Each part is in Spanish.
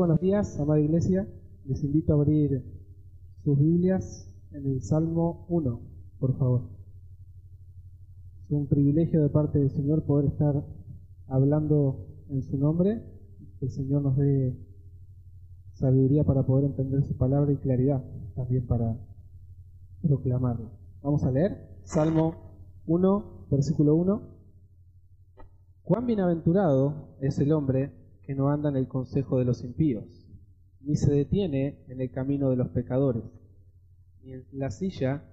buenos días, amada iglesia. Les invito a abrir sus Biblias en el Salmo 1, por favor. Es un privilegio de parte del Señor poder estar hablando en su nombre. El Señor nos dé sabiduría para poder entender su palabra y claridad también para proclamarlo. Vamos a leer Salmo 1, versículo 1. Cuán bienaventurado es el hombre que no anda en el consejo de los impíos, ni se detiene en el camino de los pecadores, ni en la silla,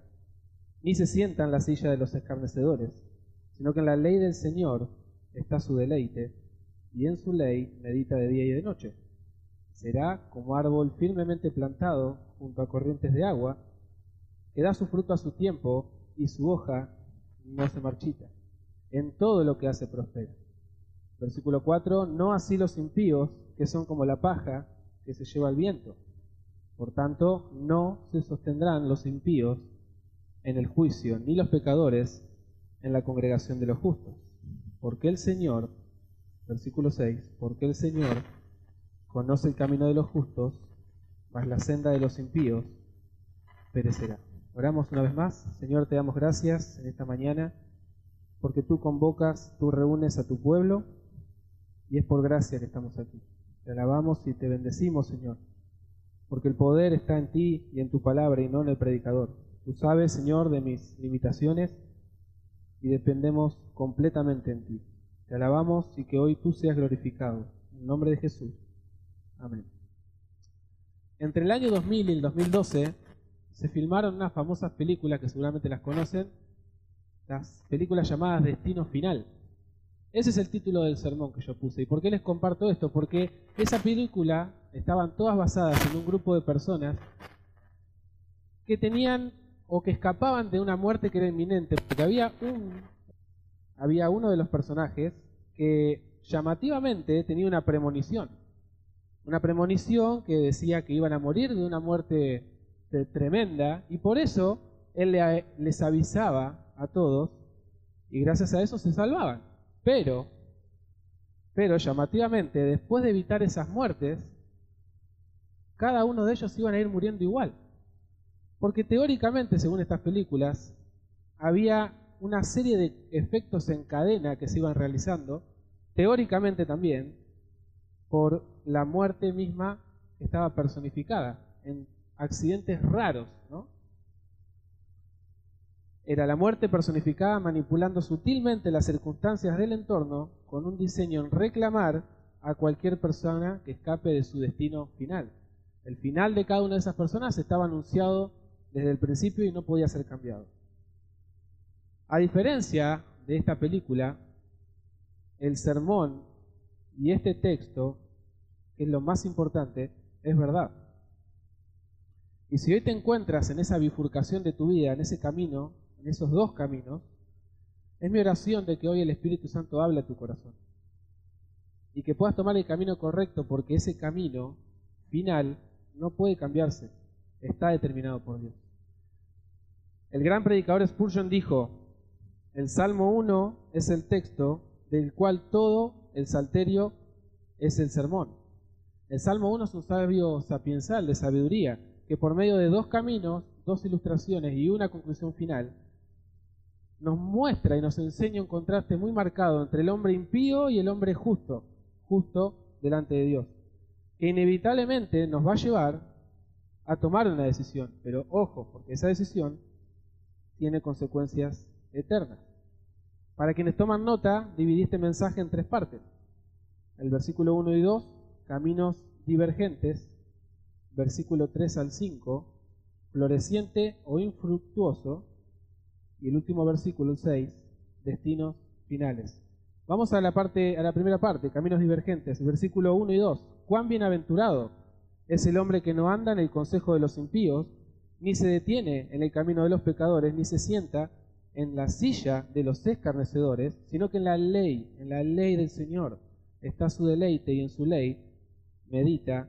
ni se sienta en la silla de los escarnecedores, sino que en la ley del Señor está su deleite, y en su ley medita de día y de noche. Será como árbol firmemente plantado junto a corrientes de agua, que da su fruto a su tiempo, y su hoja no se marchita. En todo lo que hace prospera. Versículo 4, no así los impíos, que son como la paja que se lleva el viento. Por tanto, no se sostendrán los impíos en el juicio, ni los pecadores en la congregación de los justos. Porque el Señor, versículo 6, porque el Señor conoce el camino de los justos, mas la senda de los impíos perecerá. Oramos una vez más. Señor, te damos gracias en esta mañana porque tú convocas, tú reúnes a tu pueblo y es por gracia que estamos aquí. Te alabamos y te bendecimos, Señor, porque el poder está en ti y en tu palabra y no en el predicador. Tú sabes, Señor, de mis limitaciones y dependemos completamente en ti. Te alabamos y que hoy tú seas glorificado. En nombre de Jesús. Amén. Entre el año 2000 y el 2012 se filmaron unas famosas películas que seguramente las conocen, las películas llamadas Destino Final. Ese es el título del sermón que yo puse. ¿Y por qué les comparto esto? Porque esa película estaban todas basadas en un grupo de personas que tenían o que escapaban de una muerte que era inminente. Porque había un había uno de los personajes que llamativamente tenía una premonición. Una premonición que decía que iban a morir de una muerte tremenda y por eso él les avisaba a todos y gracias a eso se salvaban. Pero, pero llamativamente, después de evitar esas muertes, cada uno de ellos iban a ir muriendo igual. Porque teóricamente, según estas películas, había una serie de efectos en cadena que se iban realizando, teóricamente también, por la muerte misma que estaba personificada en accidentes raros, ¿no? Era la muerte personificada manipulando sutilmente las circunstancias del entorno con un diseño en reclamar a cualquier persona que escape de su destino final. El final de cada una de esas personas estaba anunciado desde el principio y no podía ser cambiado. A diferencia de esta película, el sermón y este texto, que es lo más importante, es verdad. Y si hoy te encuentras en esa bifurcación de tu vida, en ese camino, en esos dos caminos, es mi oración de que hoy el Espíritu Santo hable a tu corazón. Y que puedas tomar el camino correcto porque ese camino final no puede cambiarse, está determinado por Dios. El gran predicador Spurgeon dijo, el Salmo 1 es el texto del cual todo el salterio es el sermón. El Salmo 1 es un sabio sapiensal de sabiduría que por medio de dos caminos, dos ilustraciones y una conclusión final, nos muestra y nos enseña un contraste muy marcado entre el hombre impío y el hombre justo, justo delante de Dios, que inevitablemente nos va a llevar a tomar una decisión, pero ojo, porque esa decisión tiene consecuencias eternas. Para quienes toman nota, dividí este mensaje en tres partes. El versículo 1 y 2, caminos divergentes, versículo 3 al 5, floreciente o infructuoso, y el último versículo, el 6, destinos finales. Vamos a la, primera parte, caminos divergentes, versículo 1 y 2. Cuán bienaventurado es el hombre que no anda en el consejo de los impíos, ni se detiene en el camino de los pecadores, ni se sienta en la silla de los escarnecedores, sino que en la ley, en la ley del Señor, está su deleite y en su ley medita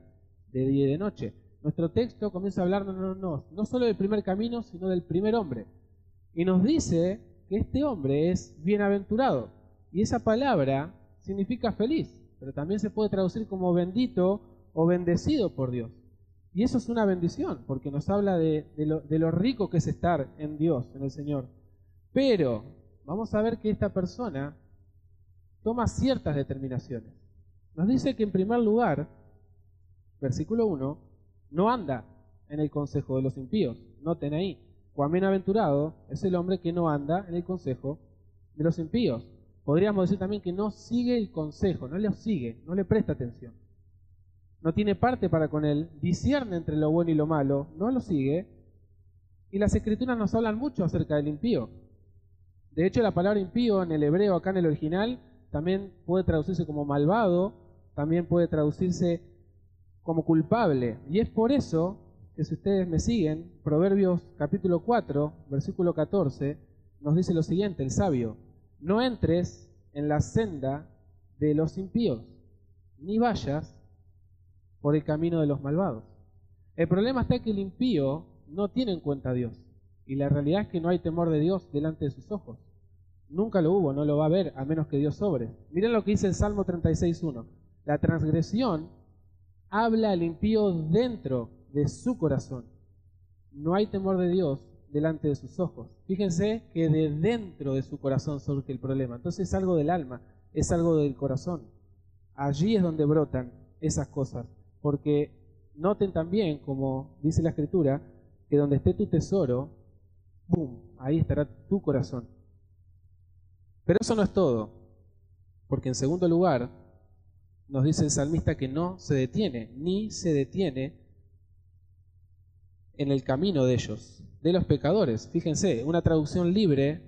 de día y de noche. Nuestro texto comienza a hablarnos no, no, no solo del primer camino, sino del primer hombre. Y nos dice que este hombre es bienaventurado. Y esa palabra significa feliz, pero también se puede traducir como bendito o bendecido por Dios. Y eso es una bendición, porque nos habla de, lo, lo rico que es estar en Dios, en el Señor. Pero vamos a ver que esta persona toma ciertas determinaciones. Nos dice que en primer lugar, versículo 1, no anda en el consejo de los impíos. Noten ahí, cuán bienaventurado es el hombre que no anda en el consejo de los impíos. Podríamos decir también que no sigue el consejo, no le sigue, no le presta atención. No tiene parte para con él, discierne entre lo bueno y lo malo, no lo sigue. Y las escrituras nos hablan mucho acerca del impío. De hecho, la palabra impío en el hebreo, acá en el original, también puede traducirse como malvado, también puede traducirse como culpable. Y es por eso que si ustedes me siguen, Proverbios capítulo 4, versículo 14, nos dice lo siguiente, el sabio, no entres en la senda de los impíos, ni vayas por el camino de los malvados. El problema está que el impío no tiene en cuenta a Dios, y la realidad es que no hay temor de Dios delante de sus ojos. Nunca lo hubo, no lo va a ver, a menos que Dios sobre. Miren lo que dice el Salmo 36.1. La transgresión habla al impío dentro de su corazón. No hay temor de Dios delante de sus ojos. Fíjense que de dentro de su corazón surge el problema. Entonces es algo del alma, es algo del corazón. Allí es donde brotan esas cosas. Porque noten también, como dice la escritura, que donde esté tu tesoro, ¡boom! Ahí estará tu corazón. Pero eso no es todo. Porque en segundo lugar, nos dice el salmista que no se detiene, ni se detiene en el camino de ellos, de los pecadores. Fíjense, una traducción libre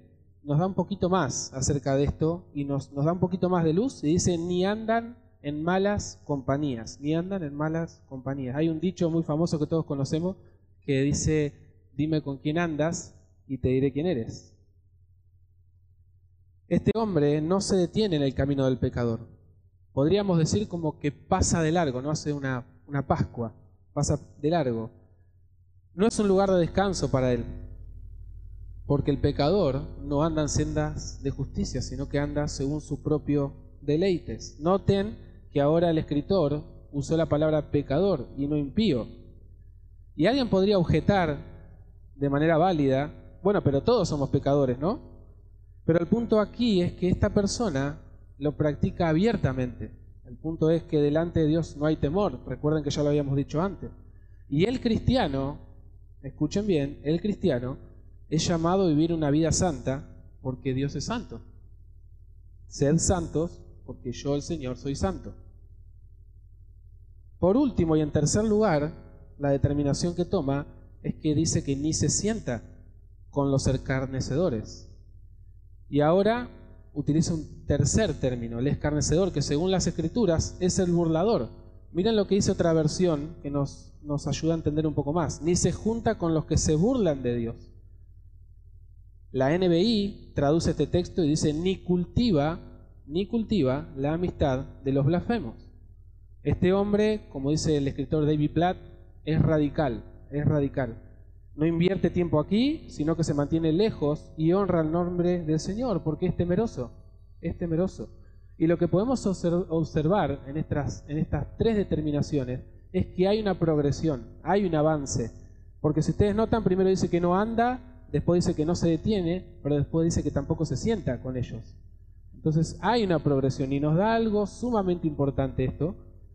nos da un poquito más acerca de esto y nos, nos da un poquito más de luz y dice, ni andan en malas compañías, ni andan en malas compañías. Hay un dicho muy famoso que todos conocemos que dice, dime con quién andas y te diré quién eres. Este hombre no se detiene en el camino del pecador. Podríamos decir como que pasa de largo, no hace una, una Pascua, pasa de largo. No es un lugar de descanso para él, porque el pecador no anda en sendas de justicia, sino que anda según su propio deleites. Noten que ahora el escritor usó la palabra pecador y no impío. Y alguien podría objetar de manera válida, bueno, pero todos somos pecadores, ¿no? Pero el punto aquí es que esta persona lo practica abiertamente. El punto es que delante de Dios no hay temor. Recuerden que ya lo habíamos dicho antes. Y el cristiano escuchen bien, el cristiano es llamado a vivir una vida santa porque Dios es santo. Sed santos porque yo el Señor soy santo. Por último y en tercer lugar, la determinación que toma es que dice que ni se sienta con los escarnecedores. Y ahora utiliza un tercer término, el escarnecedor, que según las escrituras es el burlador. Miren lo que dice otra versión que nos, nos ayuda a entender un poco más. Ni se junta con los que se burlan de Dios. La NBI traduce este texto y dice, ni cultiva, ni cultiva la amistad de los blasfemos. Este hombre, como dice el escritor David Platt, es radical, es radical. No invierte tiempo aquí, sino que se mantiene lejos y honra el nombre del Señor, porque es temeroso, es temeroso. Y lo que podemos observar en estas, en estas tres determinaciones es que hay una progresión, hay un avance. Porque si ustedes notan, primero dice que no anda, después dice que no se detiene, pero después dice que tampoco se sienta con ellos. Entonces hay una progresión y nos da algo sumamente importante esto,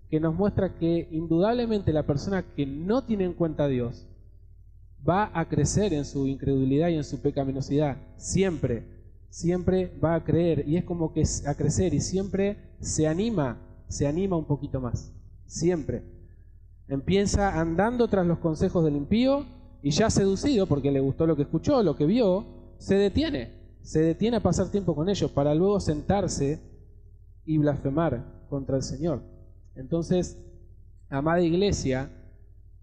que nos muestra que indudablemente la persona que no tiene en cuenta a Dios va a crecer en su incredulidad y en su pecaminosidad, siempre siempre va a creer y es como que a crecer y siempre se anima, se anima un poquito más, siempre. Empieza andando tras los consejos del impío y ya seducido porque le gustó lo que escuchó, lo que vio, se detiene, se detiene a pasar tiempo con ellos para luego sentarse y blasfemar contra el Señor. Entonces, amada iglesia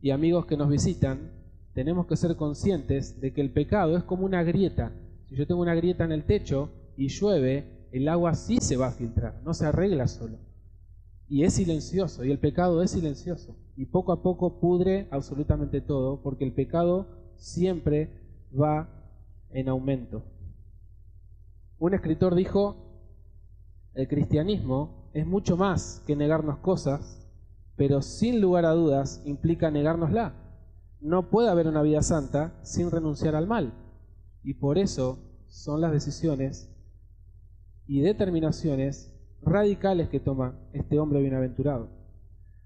y amigos que nos visitan, tenemos que ser conscientes de que el pecado es como una grieta si yo tengo una grieta en el techo y llueve, el agua sí se va a filtrar, no se arregla solo. Y es silencioso, y el pecado es silencioso. Y poco a poco pudre absolutamente todo, porque el pecado siempre va en aumento. Un escritor dijo, el cristianismo es mucho más que negarnos cosas pero sin lugar a dudas implica negárnosla. No puede haber una vida santa sin renunciar al mal. Y por eso son las decisiones y determinaciones radicales que toma este hombre bienaventurado.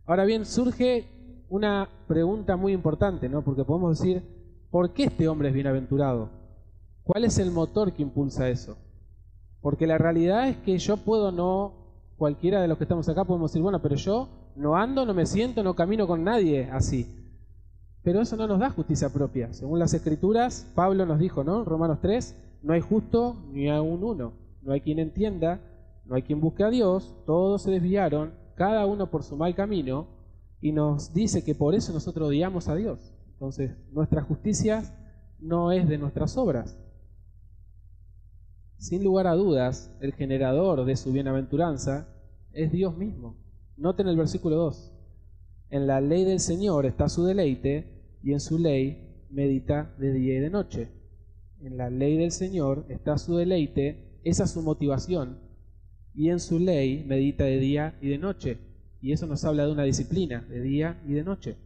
Ahora bien, surge una pregunta muy importante, ¿no? Porque podemos decir, ¿por qué este hombre es bienaventurado? ¿Cuál es el motor que impulsa eso? Porque la realidad es que yo puedo no, cualquiera de los que estamos acá podemos decir, bueno, pero yo no ando, no me siento, no camino con nadie así. Pero eso no nos da justicia propia. Según las escrituras, Pablo nos dijo, ¿no? Romanos 3, no hay justo ni aún uno. No hay quien entienda, no hay quien busque a Dios, todos se desviaron, cada uno por su mal camino, y nos dice que por eso nosotros odiamos a Dios. Entonces, nuestra justicia no es de nuestras obras. Sin lugar a dudas, el generador de su bienaventuranza es Dios mismo. Noten el versículo 2. En la ley del Señor está su deleite y en su ley medita de día y de noche. En la ley del Señor está su deleite, esa es su motivación, y en su ley medita de día y de noche. Y eso nos habla de una disciplina, de día y de noche.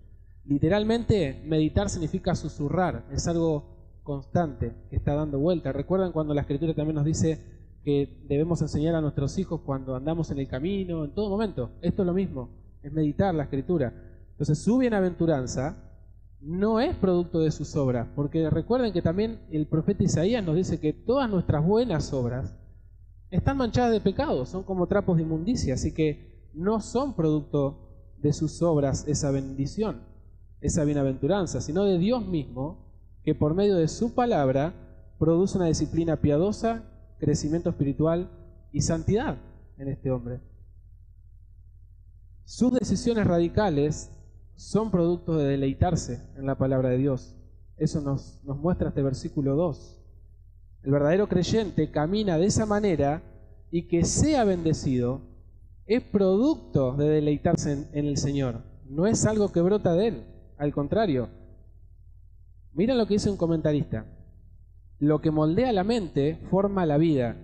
Literalmente, meditar significa susurrar, es algo constante que está dando vuelta. ¿Recuerdan cuando la escritura también nos dice que debemos enseñar a nuestros hijos cuando andamos en el camino, en todo momento? Esto es lo mismo, es meditar la escritura. Entonces, su bienaventuranza no es producto de sus obras, porque recuerden que también el profeta Isaías nos dice que todas nuestras buenas obras están manchadas de pecado, son como trapos de inmundicia, así que no son producto de sus obras esa bendición, esa bienaventuranza, sino de Dios mismo, que por medio de su palabra produce una disciplina piadosa, crecimiento espiritual y santidad en este hombre. Sus decisiones radicales son producto de deleitarse en la palabra de Dios. Eso nos, nos muestra este versículo 2. El verdadero creyente camina de esa manera y que sea bendecido es producto de deleitarse en, en el Señor. No es algo que brota de Él. Al contrario, Miren lo que dice un comentarista. Lo que moldea la mente forma la vida.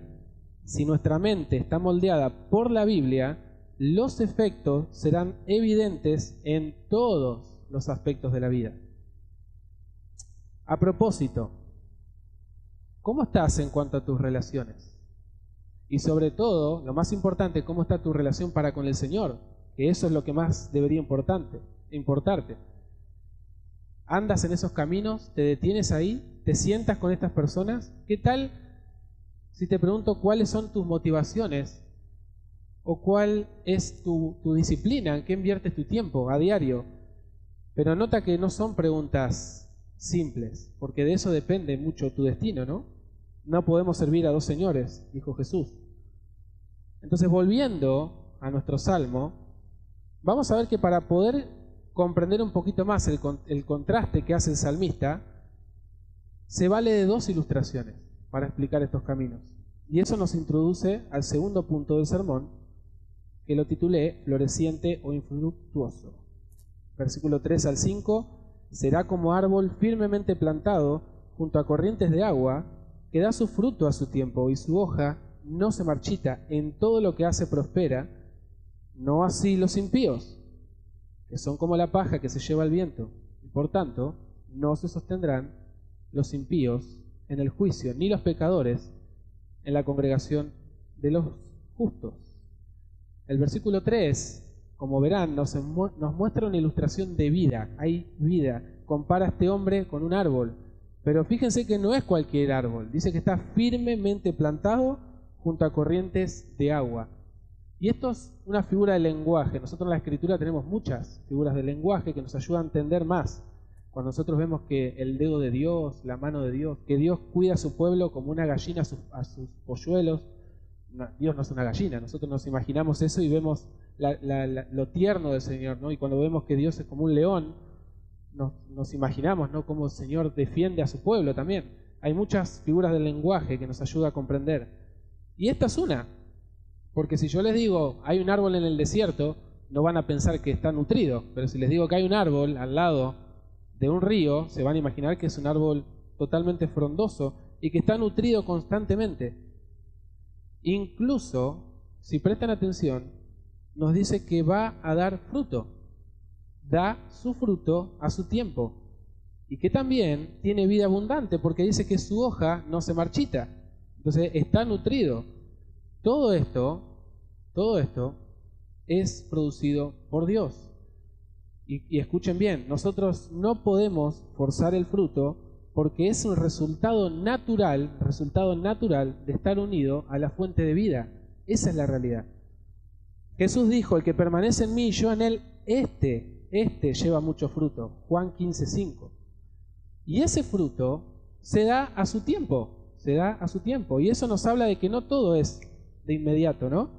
Si nuestra mente está moldeada por la Biblia, los efectos serán evidentes en todos los aspectos de la vida. A propósito, ¿cómo estás en cuanto a tus relaciones? Y sobre todo, lo más importante, ¿cómo está tu relación para con el Señor? Que eso es lo que más debería importante, importarte andas en esos caminos, te detienes ahí, te sientas con estas personas. ¿Qué tal si te pregunto cuáles son tus motivaciones o cuál es tu, disciplina, en qué inviertes tu tiempo a diario? Pero nota que no son preguntas simples, porque de eso depende mucho tu destino, ¿no? No podemos servir a dos señores, dijo Jesús. Entonces, volviendo a nuestro salmo, vamos a ver que para poder comprender un poquito más el, contraste que hace el salmista, se vale de dos ilustraciones para explicar estos caminos. Y eso nos introduce al segundo punto del sermón, que lo titulé Floreciente o infructuoso. Versículo 3 al 5, será como árbol firmemente plantado junto a corrientes de agua, que da su fruto a su tiempo y su hoja no se marchita, en todo lo que hace prospera, no así los impíos que son como la paja que se lleva el viento, y por tanto no se sostendrán los impíos en el juicio, ni los pecadores en la congregación de los justos. El versículo 3, como verán, nos, nos muestra una ilustración de vida, hay vida, compara a este hombre con un árbol, pero fíjense que no es cualquier árbol, dice que está firmemente plantado junto a corrientes de agua. Y esto es una figura de lenguaje. Nosotros en la escritura tenemos muchas figuras de lenguaje que nos ayudan a entender más. Cuando nosotros vemos que el dedo de Dios, la mano de Dios, que Dios cuida a su pueblo como una gallina a sus, polluelos. Dios no es una gallina, nosotros nos imaginamos eso y vemos lo tierno del Señor, ¿no? Y cuando vemos que Dios es como un león, nos, nos imaginamos, ¿no? Cómo el Señor defiende a su pueblo también. Hay muchas figuras del lenguaje que nos ayuda a comprender. Y esta es una, porque si yo les digo, hay un árbol en el desierto, no van a pensar que está nutrido. Pero si les digo que hay un árbol al lado de un río, se van a imaginar que es un árbol totalmente frondoso y que está nutrido constantemente. Incluso, si prestan atención, nos dice que va a dar fruto. da su fruto a su tiempo y que también tiene vida abundante porque dice que su hoja no se marchita. Entonces está nutrido. Todo esto, todo esto es producido por Dios. Y, escuchen bien, nosotros no podemos forzar el fruto porque es un resultado natural, resultado natural de estar unido a la fuente de vida. Esa es la realidad. Jesús dijo, el que permanece en mí y yo en él, este, este lleva mucho fruto. Juan 15, 5. Y ese fruto se da a su tiempo, se da a su tiempo. Y eso nos habla de que no todo es de inmediato, ¿no?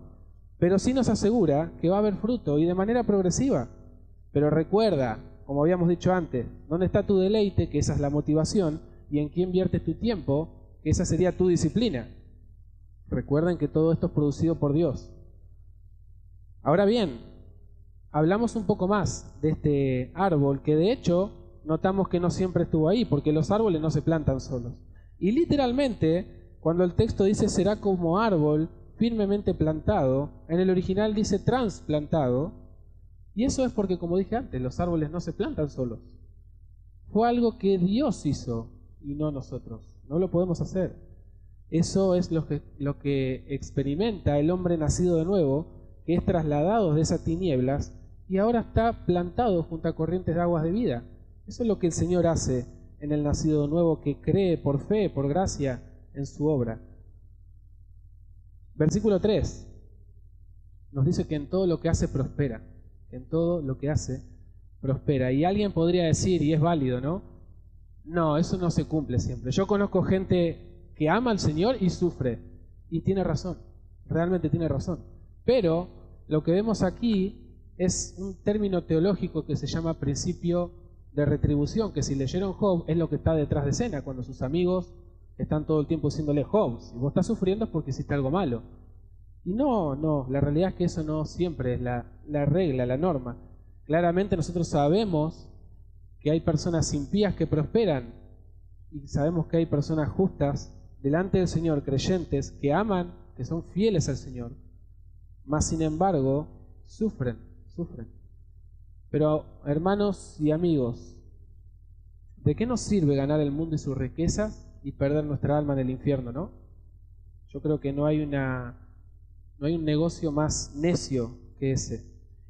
Pero sí nos asegura que va a haber fruto y de manera progresiva. Pero recuerda, como habíamos dicho antes, ¿dónde está tu deleite? Que esa es la motivación. ¿Y en quién viertes tu tiempo? Que esa sería tu disciplina. Recuerden que todo esto es producido por Dios. Ahora bien, hablamos un poco más de este árbol que de hecho notamos que no siempre estuvo ahí, porque los árboles no se plantan solos. Y literalmente, cuando el texto dice será como árbol firmemente plantado, en el original dice transplantado, y eso es porque, como dije antes, los árboles no se plantan solos. Fue algo que Dios hizo y no nosotros. No lo podemos hacer. Eso es lo que, experimenta el hombre nacido de nuevo, que es trasladado de esas tinieblas y ahora está plantado junto a corrientes de aguas de vida. Eso es lo que el Señor hace en el nacido de nuevo, que cree por fe, por gracia, en su obra. Versículo 3 nos dice que en todo lo que hace prospera en todo lo que hace, prospera. Y alguien podría decir, y es válido, ¿no? No, eso no se cumple siempre. Yo conozco gente que ama al Señor y sufre. Y tiene razón, realmente tiene razón. Pero lo que vemos aquí es un término teológico que se llama principio de retribución, que si leyeron Job es lo que está detrás de escena, cuando sus amigos están todo el tiempo diciéndole Job, si vos estás sufriendo es porque hiciste algo malo. Y no, no, la realidad es que eso no siempre es la, regla, la norma. Claramente nosotros sabemos que hay personas impías que prosperan y sabemos que hay personas justas delante del Señor, creyentes, que aman, que son fieles al Señor, mas sin embargo sufren, sufren. Pero hermanos y amigos, ¿de qué nos sirve ganar el mundo y sus riquezas y perder nuestra alma en el infierno, no? Yo creo que no hay una no hay un negocio más necio que ese.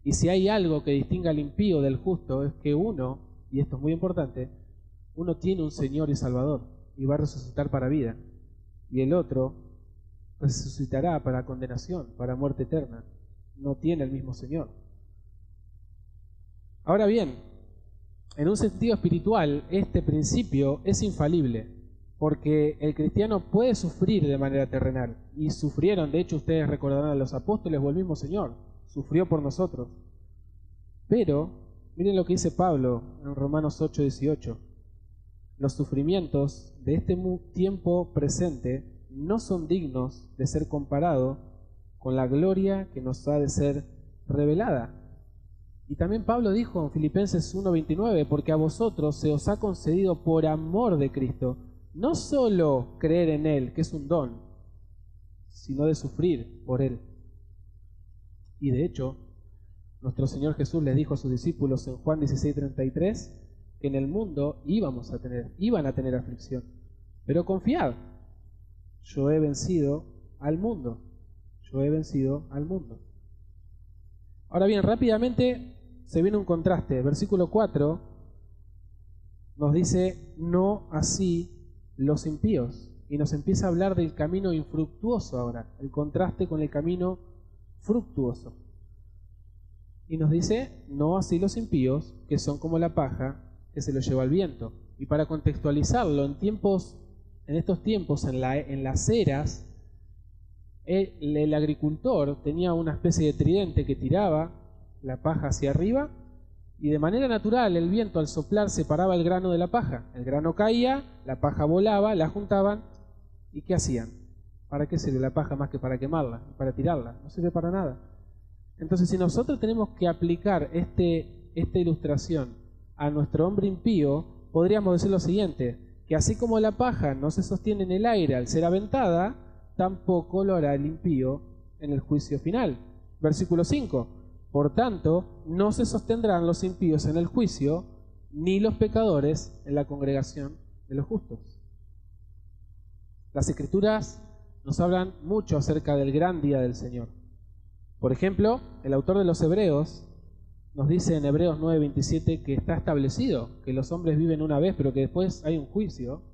Y si hay algo que distinga al impío del justo es que uno, y esto es muy importante, uno tiene un Señor y Salvador y va a resucitar para vida. Y el otro resucitará para condenación, para muerte eterna. No tiene el mismo Señor. Ahora bien, en un sentido espiritual, este principio es infalible porque el cristiano puede sufrir de manera terrenal, y sufrieron, de hecho ustedes recordarán a los apóstoles o el mismo Señor, sufrió por nosotros. Pero, miren lo que dice Pablo en Romanos 8, 18. Los sufrimientos de este tiempo presente no son dignos de ser comparados con la gloria que nos ha de ser revelada. Y también Pablo dijo en Filipenses 1:29, porque a vosotros se os ha concedido por amor de Cristo no solo creer en Él, que es un don, sino de sufrir por Él. Y de hecho, nuestro Señor Jesús les dijo a sus discípulos en Juan 16:33 que en el mundo íbamos a tener, iban a tener aflicción. Pero confiad, yo he vencido al mundo. Yo he vencido al mundo. Ahora bien, rápidamente se viene un contraste. Versículo 4 nos dice, no así los impíos. Y nos empieza a hablar del camino infructuoso ahora, el contraste con el camino fructuoso. Y nos dice, no así los impíos, que son como la paja que se lo lleva el viento. Y para contextualizarlo, en tiempos, en estos tiempos, en, la, en las eras, el, el agricultor tenía una especie de tridente que tiraba la paja hacia arriba y de manera natural el viento al soplar separaba el grano de la paja. El grano caía, la paja volaba, la juntaban y ¿qué hacían? ¿Para qué sirve la paja más que para quemarla, para tirarla? No sirve para nada. Entonces si nosotros tenemos que aplicar este, esta ilustración a nuestro hombre impío, podríamos decir lo siguiente, que así como la paja no se sostiene en el aire al ser aventada, tampoco lo hará el impío en el juicio final. Versículo 5 Por tanto, no se sostendrán los impíos en el juicio, ni los pecadores en la congregación de los justos. Las escrituras nos hablan mucho acerca del gran día del Señor. Por ejemplo, el autor de los Hebreos nos dice en Hebreos 9:27 que está establecido que los hombres viven una vez, pero que después hay un juicio,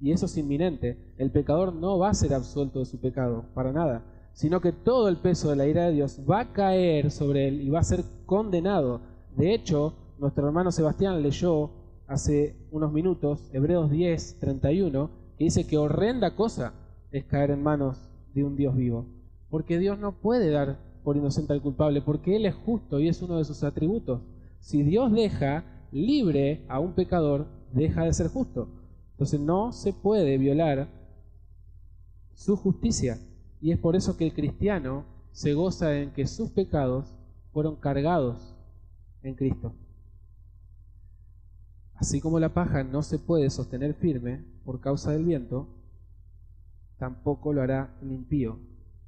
y eso es inminente. El pecador no va a ser absuelto de su pecado, para nada, sino que todo el peso de la ira de Dios va a caer sobre él y va a ser condenado. De hecho, nuestro hermano Sebastián leyó hace unos minutos Hebreos 10:31, que dice que horrenda cosa es caer en manos de un Dios vivo, porque Dios no puede dar por inocente al culpable, porque Él es justo y es uno de sus atributos. Si Dios deja libre a un pecador, deja de ser justo. Entonces no se puede violar su justicia. Y es por eso que el cristiano se goza en que sus pecados fueron cargados en Cristo. Así como la paja no se puede sostener firme por causa del viento, tampoco lo hará el impío.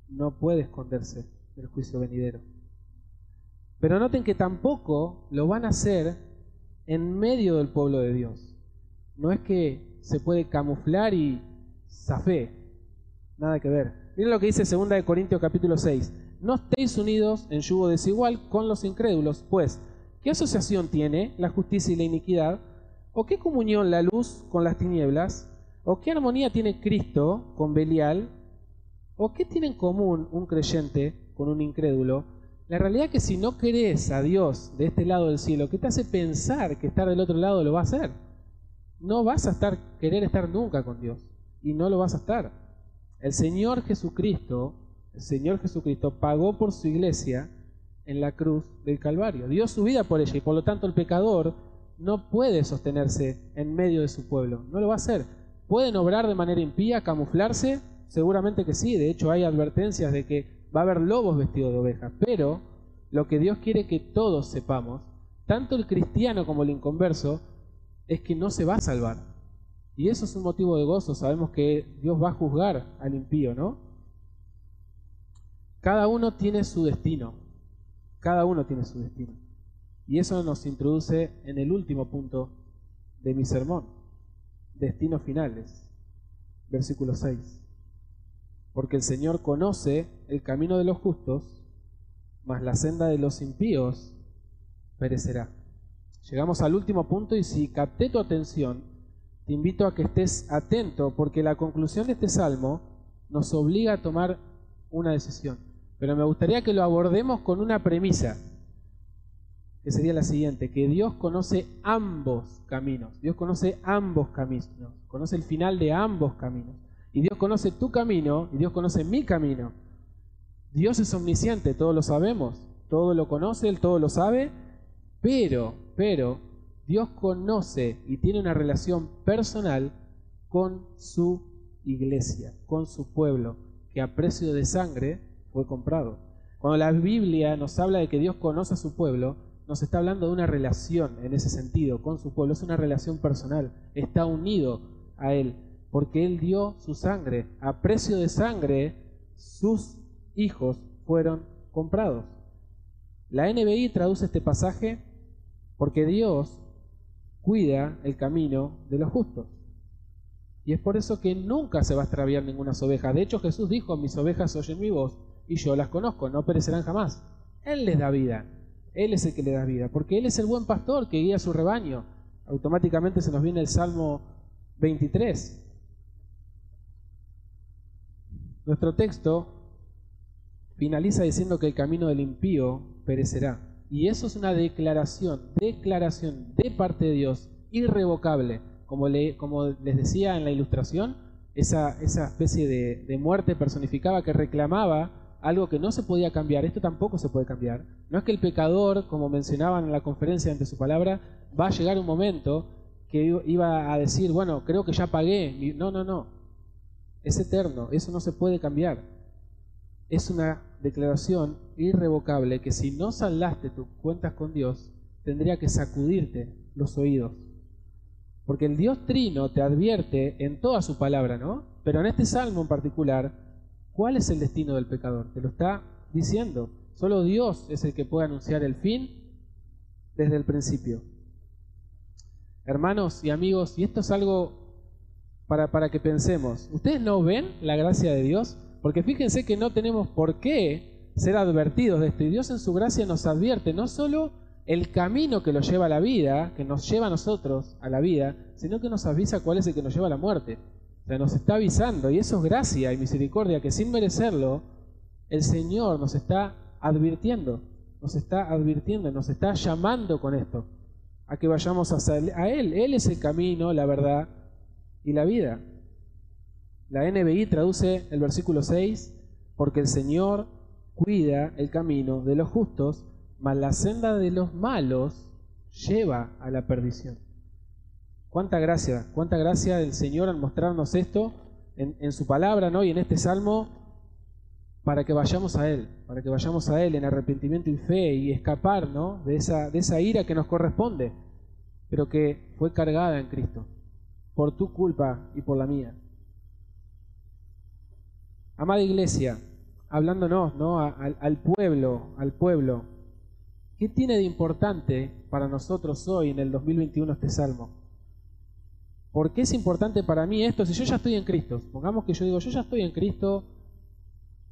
No puede esconderse del juicio venidero. Pero noten que tampoco lo van a hacer en medio del pueblo de Dios. No es que se puede camuflar y zafé. Nada que ver. Miren lo que dice 2 de Corintios capítulo 6. No estéis unidos en yugo desigual con los incrédulos, pues, ¿qué asociación tiene la justicia y la iniquidad? ¿O qué comunión la luz con las tinieblas? ¿O qué armonía tiene Cristo con Belial? ¿O qué tiene en común un creyente con un incrédulo? La realidad es que si no querés a Dios de este lado del cielo, ¿qué te hace pensar que estar del otro lado lo va a hacer? No vas a estar, querer estar nunca con Dios. Y no lo vas a estar. El Señor Jesucristo, el Señor Jesucristo pagó por su iglesia en la cruz del Calvario. Dio su vida por ella y por lo tanto el pecador no puede sostenerse en medio de su pueblo. No lo va a hacer. ¿Pueden obrar de manera impía, camuflarse? Seguramente que sí, de hecho hay advertencias de que va a haber lobos vestidos de oveja, pero lo que Dios quiere que todos sepamos, tanto el cristiano como el inconverso, es que no se va a salvar. Y eso es un motivo de gozo, sabemos que Dios va a juzgar al impío, ¿no? Cada uno tiene su destino, cada uno tiene su destino. Y eso nos introduce en el último punto de mi sermón, destinos finales, versículo 6 porque el Señor conoce el camino de los justos, mas la senda de los impíos perecerá. Llegamos al último punto y si capté tu atención, te invito a que estés atento porque la conclusión de este salmo nos obliga a tomar una decisión. Pero me gustaría que lo abordemos con una premisa, que sería la siguiente, que Dios conoce ambos caminos, Dios conoce ambos caminos, conoce el final de ambos caminos. Y Dios conoce tu camino y Dios conoce mi camino. Dios es omnisciente, todos lo sabemos, todo lo conoce, Él todo lo sabe, pero, pero, Dios conoce y tiene una relación personal con su iglesia, con su pueblo, que a precio de sangre fue comprado. Cuando la Biblia nos habla de que Dios conoce a su pueblo, nos está hablando de una relación en ese sentido con su pueblo, es una relación personal, está unido a Él porque Él dio su sangre. A precio de sangre, sus hijos fueron comprados. La NBI traduce este pasaje porque Dios cuida el camino de los justos. Y es por eso que nunca se va a extraviar ninguna oveja. De hecho, Jesús dijo, mis ovejas oyen mi voz y yo las conozco, no perecerán jamás. Él les da vida. Él es el que le da vida, porque Él es el buen pastor que guía su rebaño. Automáticamente se nos viene el Salmo 23. Nuestro texto finaliza diciendo que el camino del impío perecerá. Y eso es una declaración, declaración de parte de Dios, irrevocable. Como, le, les decía en la ilustración, esa, especie de, de muerte personificaba que reclamaba algo que no se podía cambiar. Esto tampoco se puede cambiar. No es que el pecador, como mencionaban en la conferencia ante su palabra, va a llegar un momento que iba a decir, bueno, creo que ya pagué. No, no, no es eterno, eso no se puede cambiar. Es una declaración irrevocable que si no saldaste tus cuentas con Dios, tendría que sacudirte los oídos. Porque el Dios Trino te advierte en toda su palabra, ¿no? Pero en este salmo en particular, ¿cuál es el destino del pecador? Te lo está diciendo. Solo Dios es el que puede anunciar el fin desde el principio. Hermanos y amigos, y esto es algo para, para que pensemos. ¿Ustedes no ven la gracia de Dios? Porque fíjense que no tenemos por qué ser advertidos de esto. Y Dios en su gracia nos advierte no solo el camino que lo lleva a la vida, que nos lleva a nosotros a la vida, sino que nos avisa cuál es el que nos lleva a la muerte. O sea, nos está avisando, y eso es gracia y misericordia, que sin merecerlo, el Señor nos está advirtiendo, nos está advirtiendo, nos está llamando con esto, a que vayamos a, a Él. Él es el camino, la verdad y la vida. La NBI traduce el versículo 6, porque el Señor cuida el camino de los justos, mas la senda de los malos lleva a la perdición. Cuánta gracia, cuánta gracia del Señor al mostrarnos esto en, su palabra ¿no? y en este salmo para que vayamos a Él, para que vayamos a Él en arrepentimiento y fe y escapar ¿no? de, esa, de esa ira que nos corresponde, pero que fue cargada en Cristo, por tu culpa y por la mía. Amada iglesia, hablándonos ¿no? al pueblo, al pueblo, ¿Qué tiene de importante para nosotros hoy en el 2021 este salmo? ¿Por qué es importante para mí esto si yo ya estoy en Cristo? Pongamos que yo digo, yo ya estoy en Cristo,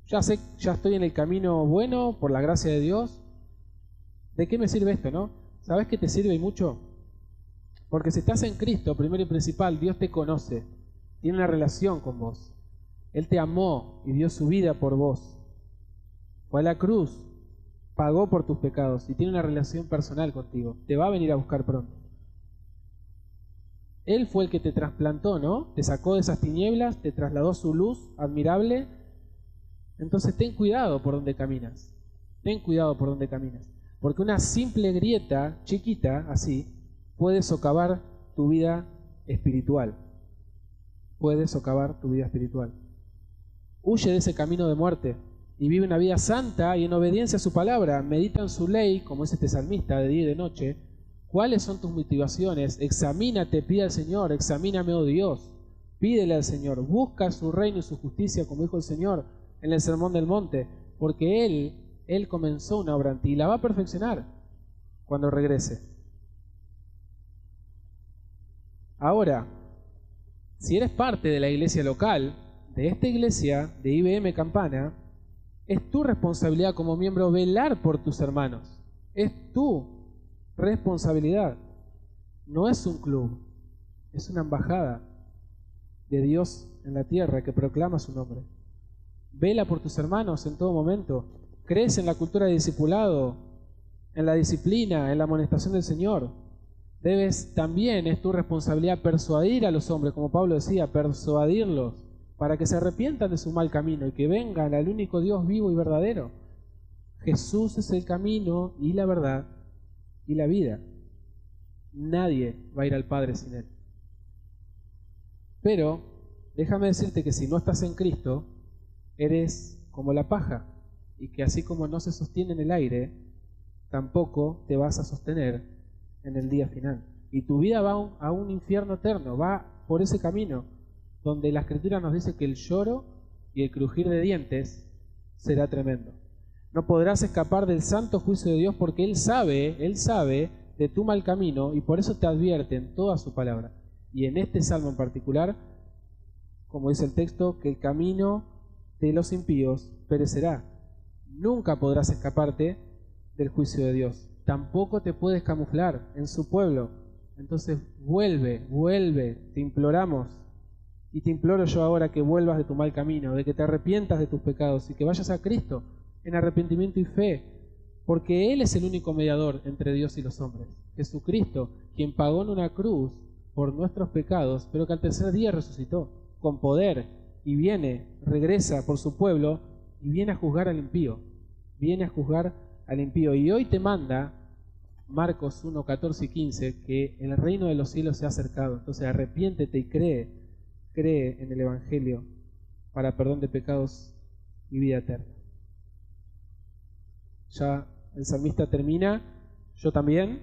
ya sé, ya estoy en el camino bueno por la gracia de Dios. ¿De qué me sirve esto, no? ¿Sabes qué te sirve y mucho? Porque si estás en Cristo, primero y principal, Dios te conoce, tiene una relación con vos. Él te amó y dio su vida por vos. Fue a la cruz pagó por tus pecados y tiene una relación personal contigo. Te va a venir a buscar pronto. Él fue el que te trasplantó, ¿no? Te sacó de esas tinieblas, te trasladó su luz admirable. Entonces ten cuidado por donde caminas. Ten cuidado por donde caminas. Porque una simple grieta chiquita, así, puede socavar tu vida espiritual. Puede socavar tu vida espiritual. Huye de ese camino de muerte y vive una vida santa y en obediencia a su palabra, medita en su ley, como es este salmista de día y de noche, ¿cuáles son tus motivaciones? Examínate, pide al Señor, examíname, oh Dios, pídele al Señor, busca su reino y su justicia, como dijo el Señor en el Sermón del Monte, porque Él, Él comenzó una obra en ti y la va a perfeccionar cuando regrese. Ahora, si eres parte de la iglesia local, de esta iglesia, de IBM Campana, es tu responsabilidad como miembro velar por tus hermanos. Es tu responsabilidad. No es un club, es una embajada de Dios en la tierra que proclama su nombre. Vela por tus hermanos en todo momento. Crece en la cultura de discipulado, en la disciplina, en la amonestación del Señor. Debes también, es tu responsabilidad, persuadir a los hombres, como Pablo decía, persuadirlos para que se arrepientan de su mal camino y que vengan al único Dios vivo y verdadero. Jesús es el camino y la verdad y la vida. Nadie va a ir al Padre sin Él. Pero déjame decirte que si no estás en Cristo, eres como la paja y que así como no se sostiene en el aire, tampoco te vas a sostener en el día final. Y tu vida va a un infierno eterno, va por ese camino donde la escritura nos dice que el lloro y el crujir de dientes será tremendo. No podrás escapar del santo juicio de Dios porque Él sabe, Él sabe de tu mal camino y por eso te advierte en toda su palabra. Y en este salmo en particular, como dice el texto, que el camino de los impíos perecerá. Nunca podrás escaparte del juicio de Dios. Tampoco te puedes camuflar en su pueblo. Entonces vuelve, vuelve, te imploramos, y te imploro yo ahora que vuelvas de tu mal camino, de que te arrepientas de tus pecados y que vayas a Cristo en arrepentimiento y fe, porque Él es el único mediador entre Dios y los hombres. Jesucristo, quien pagó en una cruz por nuestros pecados, pero que al tercer día resucitó con poder y viene, regresa por su pueblo y viene a juzgar al impío. Viene a juzgar al impío. Y hoy te manda Marcos 1, 14 y 15 que el reino de los cielos se ha acercado. Entonces arrepiéntete y cree cree en el Evangelio para perdón de pecados y vida eterna. Ya el salmista termina, yo también,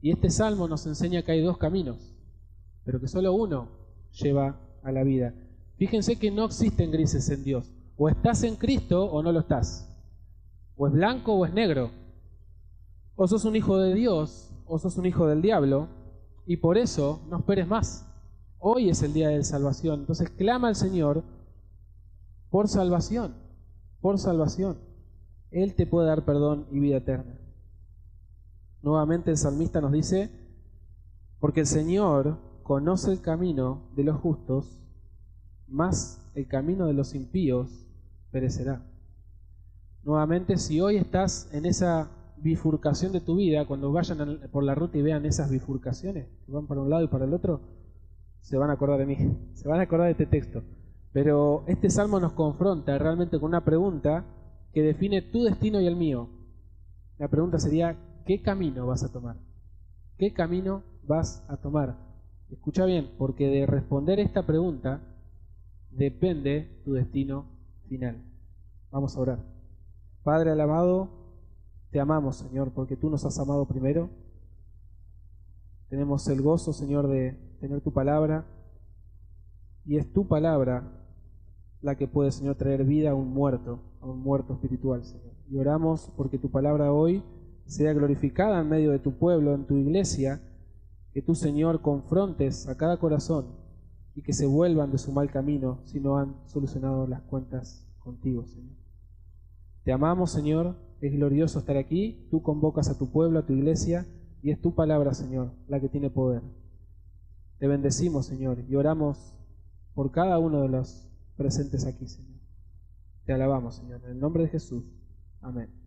y este salmo nos enseña que hay dos caminos, pero que solo uno lleva a la vida. Fíjense que no existen grises en Dios. O estás en Cristo o no lo estás. O es blanco o es negro. O sos un hijo de Dios o sos un hijo del diablo. Y por eso no esperes más. Hoy es el día de salvación. Entonces clama al Señor por salvación. Por salvación. Él te puede dar perdón y vida eterna. Nuevamente el salmista nos dice, porque el Señor conoce el camino de los justos, más el camino de los impíos perecerá. Nuevamente, si hoy estás en esa bifurcación de tu vida, cuando vayan por la ruta y vean esas bifurcaciones, que van para un lado y para el otro, se van a acordar de mí, se van a acordar de este texto. Pero este salmo nos confronta realmente con una pregunta que define tu destino y el mío. La pregunta sería, ¿qué camino vas a tomar? ¿Qué camino vas a tomar? Escucha bien, porque de responder esta pregunta depende tu destino final. Vamos a orar. Padre alabado, te amamos, Señor, porque tú nos has amado primero. Tenemos el gozo, Señor, de tener tu palabra. Y es tu palabra la que puede, Señor, traer vida a un muerto, a un muerto espiritual, Señor. Y oramos porque tu palabra hoy sea glorificada en medio de tu pueblo, en tu iglesia, que tú, Señor, confrontes a cada corazón y que se vuelvan de su mal camino si no han solucionado las cuentas contigo, Señor. Te amamos, Señor, es glorioso estar aquí, tú convocas a tu pueblo, a tu iglesia, y es tu palabra, Señor, la que tiene poder. Te bendecimos, Señor, y oramos por cada uno de los presentes aquí, Señor. Te alabamos, Señor, en el nombre de Jesús. Amén.